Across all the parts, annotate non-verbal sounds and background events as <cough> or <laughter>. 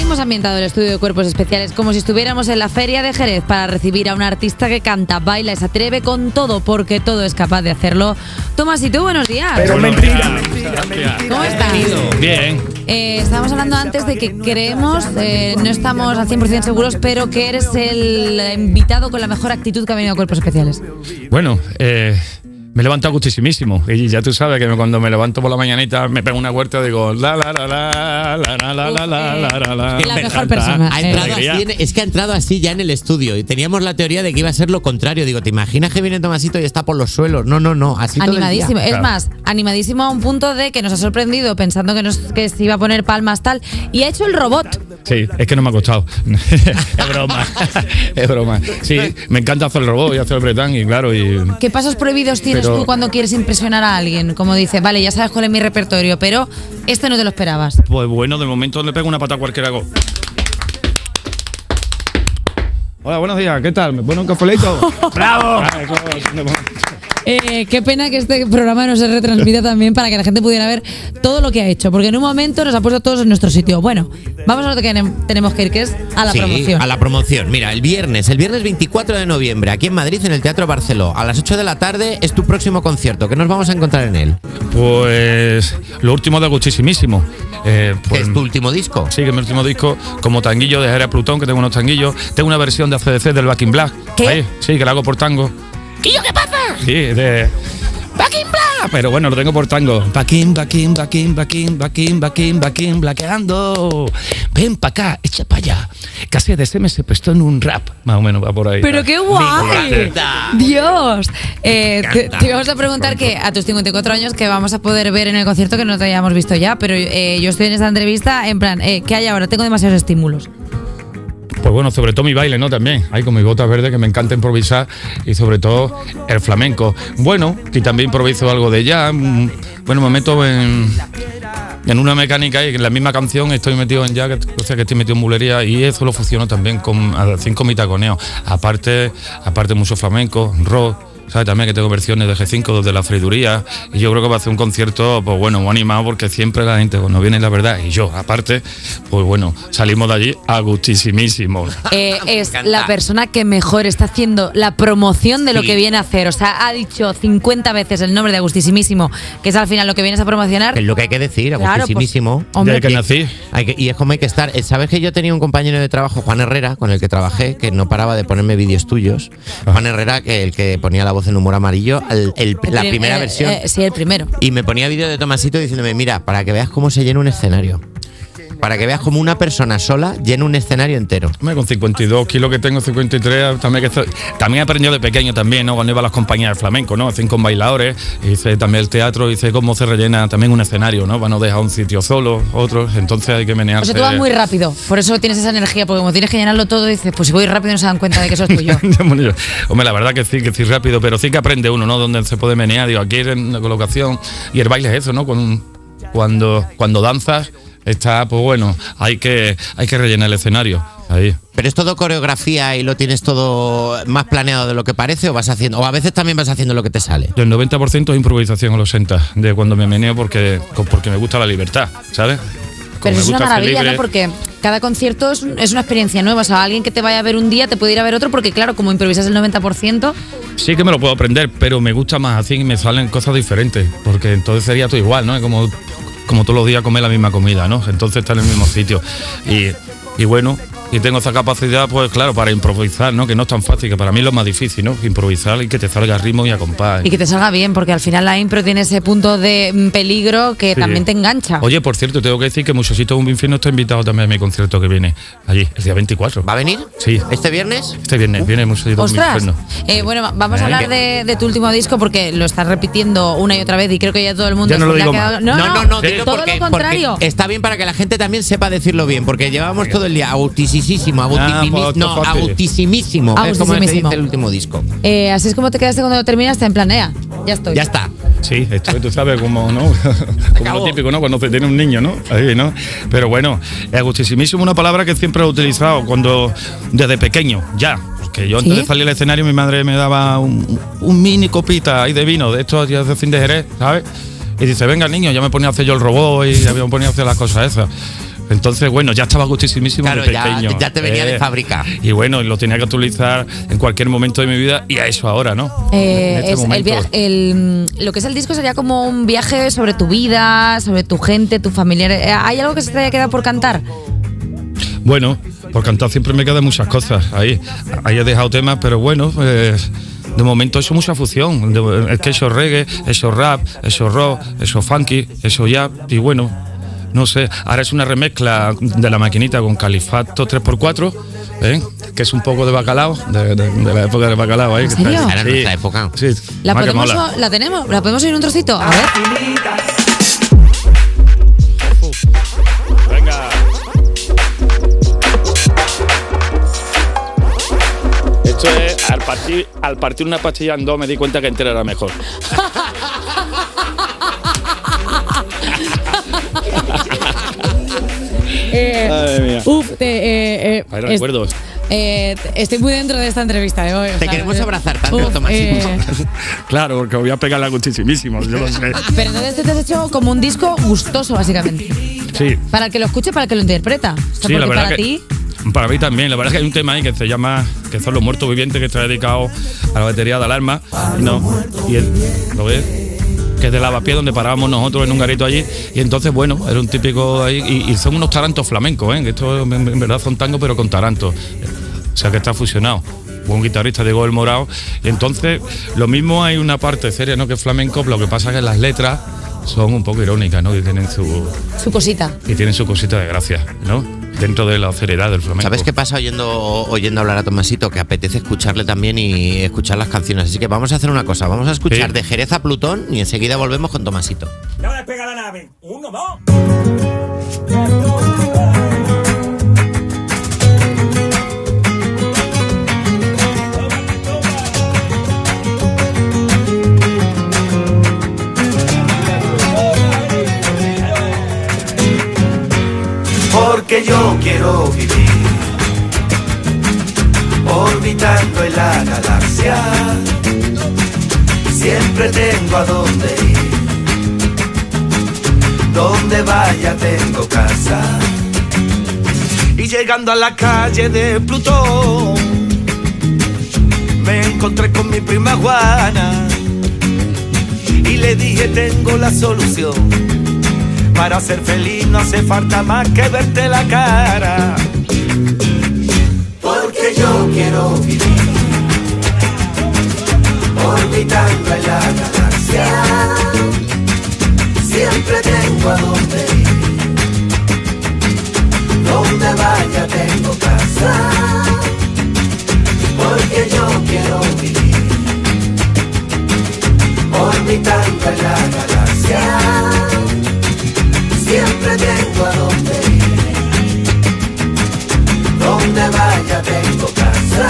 Hemos ambientado el estudio de cuerpos especiales como si estuviéramos en la feria de Jerez para recibir a un artista que canta, baila y se atreve con todo porque todo es capaz de hacerlo. Tomás, ¿y tú? Buenos días. Pero mentira, mentira, mentira. ¿Cómo estás? Bien. Eh, estábamos hablando antes de que creemos, eh, no estamos al 100% seguros, pero que eres el invitado con la mejor actitud que ha venido a Cuerpos Especiales. Bueno, eh, me he levantado gustísimísimo. Y ya tú sabes que cuando me levanto por la mañanita me pego una huerta y digo la la la la la la la la la la la la. La Me mejor persona. Ha Eh, entrado así en- es que ha entrado así ya en el estudio y teníamos la teoría de que iba a ser lo contrario. Digo, ¿te imaginas que viene Tomasito y está por los suelos? No, no, no, así todo el día. Animadísimo. Es más, animadísimo a un punto de que nos ha sorprendido pensando que, nos, que se iba a poner palmas tal. Y ha hecho el robot. Sí, es que no me ha costado. <laughs> es broma. <laughs> es broma. Sí, me encanta hacer el robot y hacer el bretán y claro, y ¿Qué pasos prohibidos tienes Pero- tú cuando quieres impresionar a alguien? Como dices, vale, ya sabes cuál es mi repertorio, pero este no te lo esperabas. pues bueno, de momento le pego una pata a cualquiera hago. Hola, buenos días, ¿qué tal? ¿Me pone un cafelito? <laughs> ¡Bravo! Eh, qué pena que este programa no se retransmita también para que la gente pudiera ver todo lo que ha hecho, porque en un momento nos ha puesto todos en nuestro sitio. Bueno, vamos a lo que tenem- tenemos que ir, que es a la Sí, promoción. a la promoción. Mira, el viernes, el viernes 24 de noviembre, aquí en Madrid, en el Teatro Barceló, a las 8 de la tarde, es tu próximo concierto. ¿Qué nos vamos a encontrar en él? Pues lo último de gustísimísimo. Eh, ¿Qué pues, es tu último disco? Sí, que es mi último disco, como tanguillo de Jera Plutón, que tengo unos tanguillos. Tengo una versión de ACDC del Back in Black. ¿Qué? Ahí, sí, que la hago por tango. ¿Y yo qué pasa? Sí, de. Back Black. Pero bueno, lo tengo por tango. In, blaqueando. Ven pa' acá, echa pa' allá. Casi de me se prestó en un rap. Más o menos va por ahí. Pero qué guay. Dios. Eh, te, te íbamos a preguntar que a tus 54 años que vamos a poder ver en el concierto que no te hayamos visto ya, pero eh, yo estoy en esta entrevista en plan, eh, ¿qué hay ahora? Tengo demasiados estímulos. Pues bueno, sobre todo mi baile, ¿no? También. Hay con mis botas verdes que me encanta improvisar y sobre todo el flamenco. Bueno, y también improviso algo de jazz. Bueno, me meto en, en una mecánica y en la misma canción estoy metido en jazz, o sea que estoy metido en bulería y eso lo funciona también con cinco mi taconeo. Aparte, aparte mucho flamenco, rock. ¿Sabes? También que tengo versiones de G5 desde la freiduría y yo creo que va a ser un concierto, pues bueno, muy animado porque siempre la gente cuando viene la verdad y yo, aparte, pues bueno, salimos de allí a gustísimísimo. <laughs> Eh, es la persona que mejor está haciendo la promoción de lo que viene a hacer. O sea, ha dicho 50 veces el nombre de Agustísimísimo, que es al final lo que vienes a promocionar. Es lo que hay que decir, Claro, pues, agustísimísimo. hombre, que Y- nací. hay que- y es como hay que estar. Eh, ¿Sabes que yo tenía un compañero de trabajo, Juan Herrera, con el que trabajé, que no paraba de ponerme vídeos tuyos? Juan Herrera, que el que ponía la voz en humor amarillo, el- el- la primera eh, versión. eh, sí, el primero. Y me ponía vídeo de Tomasito diciéndome, mira, para que veas cómo se llena un escenario. Para que veas cómo una persona sola llena un escenario entero. Hombre, Con 52 kilos que tengo, 53, también, que, también he aprendido de pequeño también, ¿no? Cuando iba a las compañías de flamenco, ¿no? Hacen con bailadores, hice también el teatro, hice cómo se rellena también un escenario, ¿no? Para no dejar un sitio solo, otro, entonces hay que O menearse. sea, tú vas muy rápido, por eso tienes esa energía, porque como tienes que llenarlo todo, dices, pues si voy rápido no se dan cuenta de que eso es tuyo. <laughs> Hombre, la verdad que sí, que sí rápido, pero sí que aprende uno, ¿no? Donde se puede menear, digo, aquí en la colocación, y el baile es eso, ¿no? Con, cuando, cuando danzas, está, pues bueno, hay que, hay que rellenar el escenario, ahí. Pero es todo coreografía y lo tienes todo más planeado de lo que parece o vas haciendo o a veces también vas haciendo lo que te sale. El 90% es improvisación a los 60, de cuando me meneo porque, porque me gusta la libertad, ¿sabes? Pero Como es una maravilla, ¿no? Porque cada concierto es, es una experiencia nueva. O sea, alguien que te vaya a ver un día te puede ir a ver otro, porque claro, como improvisas el 90%, Sí que me lo puedo aprender, pero me gusta más así y me salen cosas diferentes, porque entonces sería todo igual, ¿no? Es Como, como todos los días comer la misma comida, ¿no? Entonces está en el mismo sitio. Y, y bueno, y tengo esa capacidad, pues claro, para improvisar, ¿no? Que no es tan fácil, que para mí es lo más difícil, ¿no? Improvisar y que te salga ritmo y a compás. y que te salga bien, porque al final la impro tiene ese punto de mm, peligro que Sí. también te engancha. Oye, por cierto, tengo que decir que Muchachito un Infierno está invitado también a mi concierto que viene allí, el día 24. ¿Va a venir? Sí. ¿Este viernes? Este viernes viene Muchachito un Ostras, Infierno. Eh, bueno, va- vamos a hablar de, de tu último disco porque lo estás repitiendo una y otra vez y creo que ya todo el mundo Ya no lo ha digo quedado- más. No, no, no, no, Sí. dilo todo porque, lo contrario. porque está bien para que la gente también sepa decirlo bien, porque llevamos todo el día agutisísimo, Ah, agutisimísimo, pues, no, agutissimísimo, es como se Agutissimísimo. dice el último disco. Eh, así es como te quedaste cuando terminaste en planea. Ya estoy. Ya está. Sí, esto tú sabes como, ¿no? <laughs> como lo típico, ¿no? Cuando se tiene un niño, ¿no? Ahí, ¿no? Pero bueno, es gustísimísimo una palabra que siempre he utilizado cuando, desde pequeño, ya. que yo antes ¿Sí? de salir al escenario mi madre me daba un, un mini copita ahí de vino, de estos días de fin de Jerez, ¿sabes? Y dice, venga niño, ya me ponía a hacer yo el robot y ya me ponía a hacer las cosas esas. Entonces, bueno, ya estaba gustísimísimo Claro, de pequeño. Eh, ya te venía de fábrica. Y bueno, lo tenía que actualizar en cualquier momento de mi vida y a eso ahora, ¿no? Eh, En este es el momento. viaje- el, lo que es el disco sería como un viaje sobre tu vida, sobre tu gente, tu familiar. Eh, ¿Hay algo que se te haya quedado por cantar? Bueno, por cantar siempre me quedan muchas cosas ahí. Ahí he dejado temas, pero bueno, pues, de momento eso es mucha fusión. De- Es que eso es reggae, eso es rap, eso es rock, eso es funky, eso ya. Y bueno, no sé. Ahora es una remezcla de la maquinita con Califato 3x4, ¿eh? que es un poco de bacalao, de, de- de la época del bacalao. Ahí, ¿En serio? está- nuestra época. Sí, ¿La, podemos. ¿La tenemos? ¿La podemos oír un trocito? A ver. Venga. Esto es, al partir, al partir una pastilla en dos me di cuenta que entera era mejor. <laughs> Eh, Madre mía. uf, te, eh, eh, Hay es- recuerdos. eh, estoy muy dentro de esta entrevista de hoy. o Te sea, queremos eh, abrazar tanto, uf, eh, <laughs> Claro, porque voy a pegarla gustísimísimo, yo lo sé. pero entonces te has hecho como un disco gustoso, básicamente. Sí, Para el que lo escuche, para el que lo interpreta. O sea, sí, porque la verdad para que ti. para mí también. La verdad es que hay un tema ahí que se llama que son los muertos vivientes que está dedicado a la batería de alarma. No, y él, ¿lo ves? Que es de lavapié donde parábamos nosotros en un garito allí. Y entonces bueno era un típico ahí y, y son unos tarantos flamencos ¿eh? esto en, en verdad son tangos pero con tarantos. O sea que está fusionado. Un guitarrista Diego el Morao. Y entonces lo mismo hay una parte seria no que es flamenco lo que pasa es que las letras son un poco irónicas no y tienen su Su cosita. y tienen su cosita de gracia no dentro de la seriedad del flamenco ¿Sabes qué pasa oyendo, oyendo hablar a Tomasito? Que apetece escucharle también y escuchar las canciones. Así que vamos a hacer una cosa. Vamos a escuchar Sí. de Jerez a Plutón y enseguida volvemos con Tomasito. Ya despega la nave. Uno, dos. Porque yo quiero vivir orbitando en la galaxia. Siempre tengo a dónde ir, donde vaya tengo casa. Y llegando a la calle de Plutón, me encontré con mi prima Juana y le dije tengo la solución. Para ser feliz no hace falta más que verte la cara. Porque yo quiero vivir orbitando en la galaxia. Siempre tengo a dónde ir. Donde vaya tengo casa. Porque yo quiero vivir orbitando en la galaxia siempre tengo a dónde ir. Donde vaya tengo casa.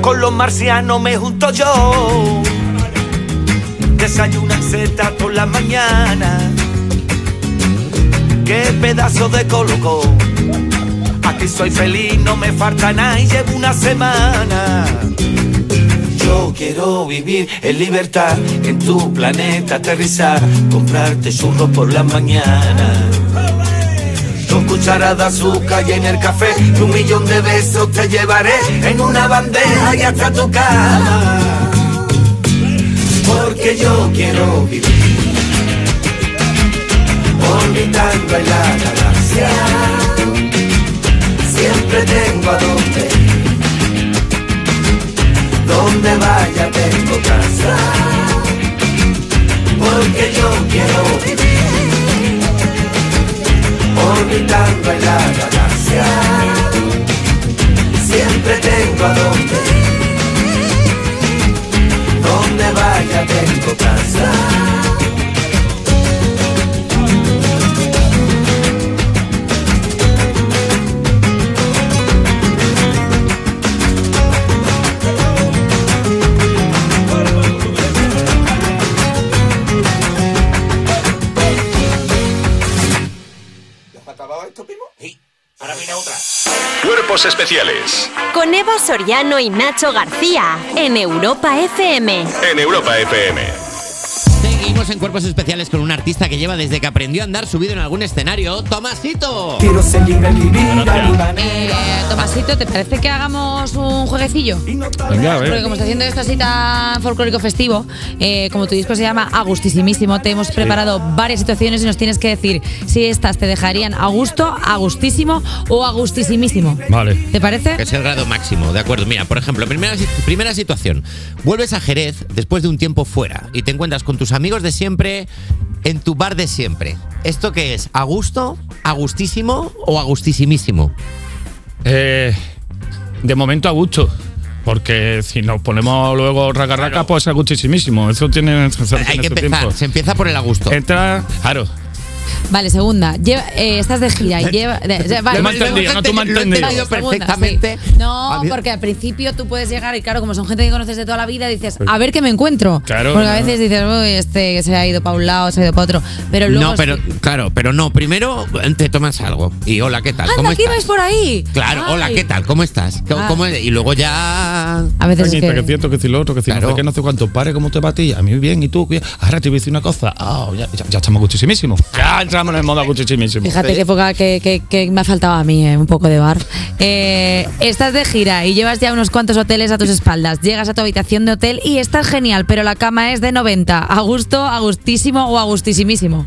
Con los marcianos me junto yo. Desayunan seta por la mañana qué pedazo de colocó. Aquí soy feliz, no me falta nada y llevo una semana. Yo quiero vivir en libertad, en tu planeta aterrizar, comprarte churros por la mañana. Dos cucharadas de azúcar y en el café, y un millón de besos te llevaré en una bandeja y hasta tu cama. Porque yo quiero vivir orbitando en la galaxia. Siempre tengo a. Donde Cuerpos Especiales Con Eva Soriano y Nacho García en Europa FM. en Europa FM. Seguimos en Cuerpos Especiales con un artista que lleva desde que aprendió a andar subido en algún escenario, Tomasito. Quiero seguir a. Eh, Tomasito, ¿te parece que hagamos un jueguecillo? Venga, a Porque ver. como está haciendo esto así tan folclórico festivo, eh, como tu disco se llama Agustísimísimo, te hemos preparado varias situaciones y nos tienes que decir si estas te dejarían a gusto, a gustísimo o a gustísimísimo. Vale. ¿Te parece? Que es el grado máximo, de acuerdo. Mira, por ejemplo, primera, primera situación. Vuelves a Jerez después de un tiempo fuera y te encuentras con tus amigos de siempre en tu bar de siempre. ¿Esto qué es? ¿A gusto, a gustísimo o a gustísimísimo? Eh, de momento a gusto. Porque si nos ponemos luego raca raca, pues es gustísimísimo. Eso tiene, eso Hay tiene que su empezar, tiempo. se empieza por el a gusto. Entra, claro. Vale, segunda. Lleva- eh, estás de gira y lleva. de- de- vale, entendido, no tú me has Lo he entendido. entendido Segunda, perfectamente. sí. No, A mí- porque al principio tú puedes llegar y claro, como son gente que conoces de toda la vida, dices, a ver qué me encuentro. Claro, Porque a no. veces dices, uy, este que se ha ido para un lado, se ha ido para otro. Pero luego. No, pero sí. claro, pero no. Primero te tomas algo. Y hola, ¿qué tal? ¿Cómo Anda, ¿qué estás? por ahí? Claro, hola. ¿qué tal? ¿Cómo estás? ¿Cómo- Ah. y luego ya. A veces es Coñita, que es cierto, que si lo otro, que si no Claro. sé qué, no sé cuánto. Pare, ¿cómo te va a ti? A mí bien, ¿y tú? Ahora te voy a decir una cosa. Ya, ya, ya estamos gustísimísimos. Ya entramos en el modo gustísimísimo. Fíjate qué poca que, me ha faltado a mí, eh, un poco de bar. Eh, estás de gira y llevas ya unos cuantos hoteles a tus espaldas. Llegas a tu habitación de hotel y estás genial, pero la cama es de 90. ¿A gusto, a gustísimo o a gustísimísimo?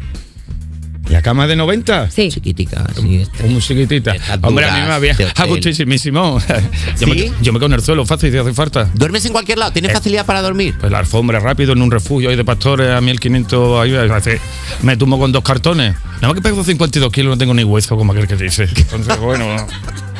¿La cama de 90? Sí. Chiquitica, así. este. Muy chiquitita. Hombre, a mí me va bien. de Ah, hotel. gustísimísimo. <laughs> Yo, ¿Sí? me, yo me quedo en el suelo fácil si hace falta. ¿Duermes en cualquier lado? ¿Tienes Eh. facilidad para dormir? Pues la alfombra rápido en un refugio ahí de pastores a 1500 ahí, hace- me tumbo con dos cartones. Nada más que pego 52 kilos, no tengo ni hueso como aquel que dice. Entonces, bueno.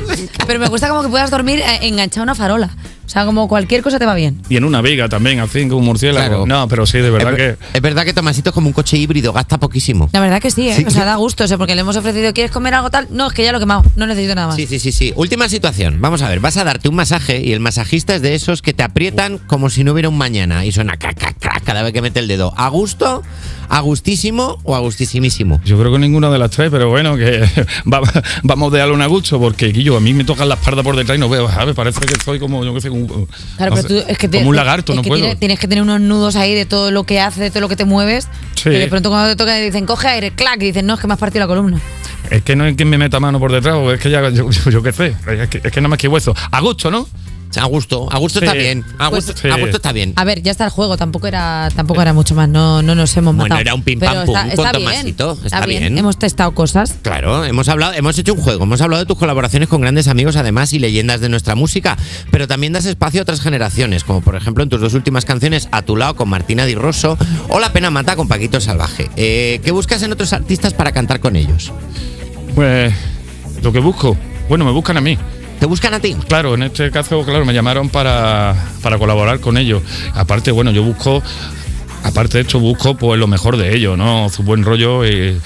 <laughs> Pero me gusta como que puedas dormir eh, enganchado a una farola. O sea, como cualquier cosa te va bien. Y en una viga también, así como un murciélago. Claro. No, pero sí, de verdad es, que. es verdad que Tomasito es como un coche híbrido, gasta poquísimo. La verdad que sí, ¿eh? Sí. O sea, da gusto, o sea, porque le hemos ofrecido, ¿quieres comer algo tal? No, es que ya lo he quemado, no necesito nada más. Sí, sí, sí, sí. Última situación. Vamos a ver, vas a darte un masaje y el masajista es de esos que te aprietan como si no hubiera un mañana y suena crac, crac, crac cada vez que mete el dedo. ¿A gusto, a gustísimo o a gustísimísimo? Yo creo que ninguna de las tres, pero bueno, que <laughs> va- vamos de algo a gusto, porque Guillo, a mí me tocan la espalda por detrás y no veo, ¿sabes? Parece que soy como, yo qué sé, un, Claro, no pero sé, tú es que te- como un lagarto, es no que puedo. Tienes, tienes que tener unos nudos ahí de todo lo que haces, de todo lo que te mueves. Sí. Y de pronto cuando te toca dicen, coge aire, clac, y dicen, no, es que me has partido la columna. Es que no es quien me meta mano por detrás, o es que ya, yo, yo- yo qué sé, es que, es que nada más que hueso. A gusto, ¿no? A gusto, a gusto Sí. está bien. A Pues- gusto, Sí. a gusto está bien. A ver, ya está el juego, tampoco era, tampoco era mucho más, no, no nos hemos Bueno, matado. era un pim, pam, pum, está, con está bien, Tomasito, está bien. Hemos testado cosas. Claro, hemos hablado, hemos hecho un juego, hemos hablado de tus colaboraciones con grandes amigos además y leyendas de nuestra música, pero también das espacio a otras generaciones, como por ejemplo en tus dos últimas canciones, A tu lado con Martina Di Rosso o La pena mata con Paquito Salvaje. Eh, ¿Qué buscas en otros artistas para cantar con ellos? Pues lo que busco, bueno, me buscan a mí. ¿Te buscan a ti? Claro, en este caso, claro, me llamaron para, para colaborar con ellos. Aparte, bueno, yo busco, aparte de esto, busco pues lo mejor de ellos, ¿no? Su buen rollo y,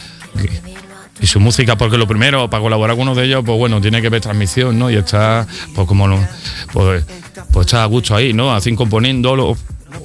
y su música, porque lo primero, para colaborar con uno de ellos, pues bueno, tiene que ver transmisión, ¿no? Y está, pues como, pues, pues está a gusto ahí, ¿no? Así componiendo lo-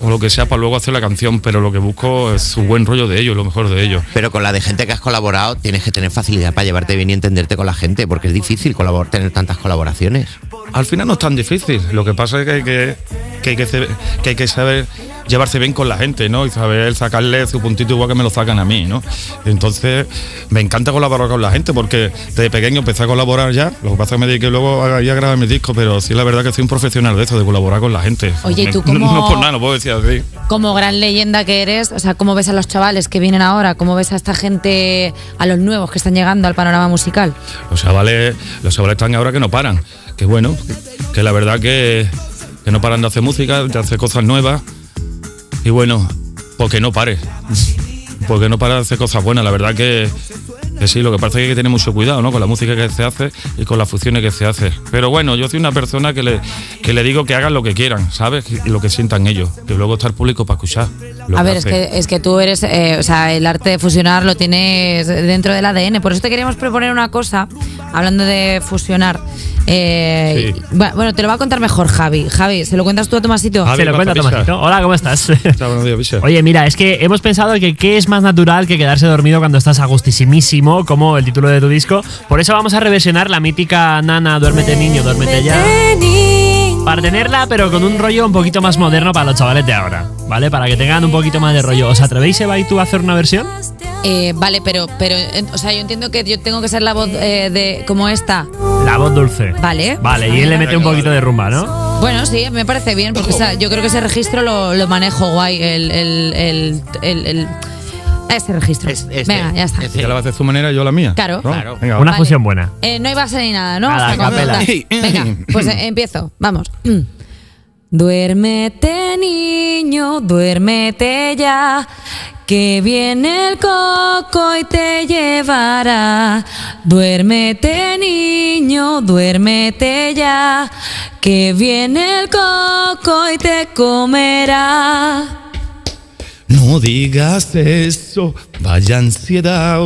o lo que sea para luego hacer la canción, pero lo que busco es su buen rollo de ellos, lo mejor de ellos. Pero con la de gente que has colaborado tienes que tener facilidad para llevarte bien y entenderte con la gente, porque es difícil colaborar, tener tantas colaboraciones. Al final no es tan difícil. Lo que pasa es que hay que, que, hay que, ce- que hay que saber llevarse bien con la gente, ¿no? Y saber sacarle su puntito igual que me lo sacan a mí, ¿no? Entonces, me encanta colaborar con la gente porque desde pequeño empecé a colaborar ya. Lo que pasa es que me dediqué luego a, a grabar mis discos, pero sí la verdad que soy un profesional de eso, de colaborar con la gente. Oye, ¿y tú <laughs> No- cómo- No, por nada, no puedo decir así. Como gran leyenda que eres, o sea, ¿cómo ves a los chavales que vienen ahora? ¿Cómo ves a esta gente, a los nuevos que están llegando al panorama musical? Los chavales, los chavales están ahora que no paran. Que bueno, que la verdad que, que no paran de hacer música, de hacer cosas nuevas. Y bueno, porque no pare. Porque no para de hacer cosas buenas. La verdad que, que sí, lo que pasa es que hay que tener mucho cuidado ¿no? con la música que se hace y con las funciones que se hace. Pero bueno, yo soy una persona que le, que le digo que hagan lo que quieran, ¿sabes? Y lo que sientan ellos. Que luego está el público para escuchar. lo A que ver, es que, es que tú eres, eh, o sea, el arte de fusionar lo tienes dentro del ADN. Por eso te queríamos proponer una cosa, hablando de fusionar. Eh, Sí. Bueno, te lo va a contar mejor Javi. Javi, ¿se lo cuentas tú a Tomasito? Javi, Se lo cuenta. Tomasito. Hola, ¿cómo estás? <laughs> Oye, mira, es que hemos pensado que qué es más natural que quedarse dormido cuando estás a gustísimísimo, como el título de tu disco. Por eso vamos a reversionar la mítica Nana, duérmete niño, duérmete ya. Para tenerla, pero con un rollo un poquito más moderno para los chavales de ahora, ¿vale? Para que tengan un poquito más de rollo. ¿Os atrevéis, Eva y tú, a hacer una versión? Eh, vale, pero, pero, eh, o sea, yo entiendo que yo tengo que ser la voz eh, de como esta. La voz dulce. Vale. Vale, y él le mete un poquito de rumba, ¿no? Bueno, sí, me parece bien, porque o sea, yo creo que ese registro lo, lo manejo guay. El, el, el, el- el- ese registro. Es- este, Venga, ya está. este. Ella la va a hacer su manera, yo la mía. Claro. ¿No? Claro. Venga, Una Vale. fusión buena. Eh, no hay base ni nada, ¿no? Nada, tal. Venga, pues eh, <laughs> empiezo. Vamos. <clears throat> Duérmete, niño, duérmete ya. Que viene el coco y te llevará. Duérmete, niño, duérmete ya. Que viene el coco y te comerá. No digas eso, vaya ansiedad.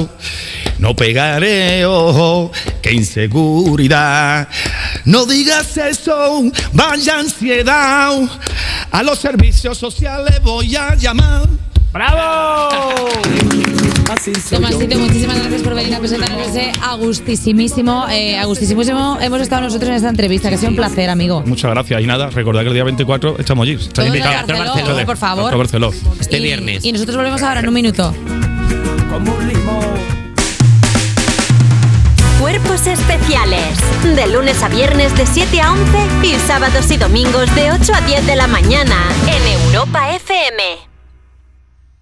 No pegaré ojo, qué inseguridad. No digas eso, vaya ansiedad. A los servicios sociales voy a llamar. ¡Bravo! Tomasito, muchísimas gracias por venir a presentarnos ese agustísimísimo, eh, agustísimísimo. Hemos estado nosotros en esta entrevista, que ha sido un placer, amigo. Muchas gracias. Y nada, recordad que el día 24 estamos allí. En invitados. Barceló, Barceló. por favor. Barceló. Este Y- viernes. Y nosotros volvemos ahora en un minuto. como un limón. Cuerpos especiales. De lunes a viernes de 7 a 11 y sábados y domingos de 8 a 10 de la mañana en Europa FM.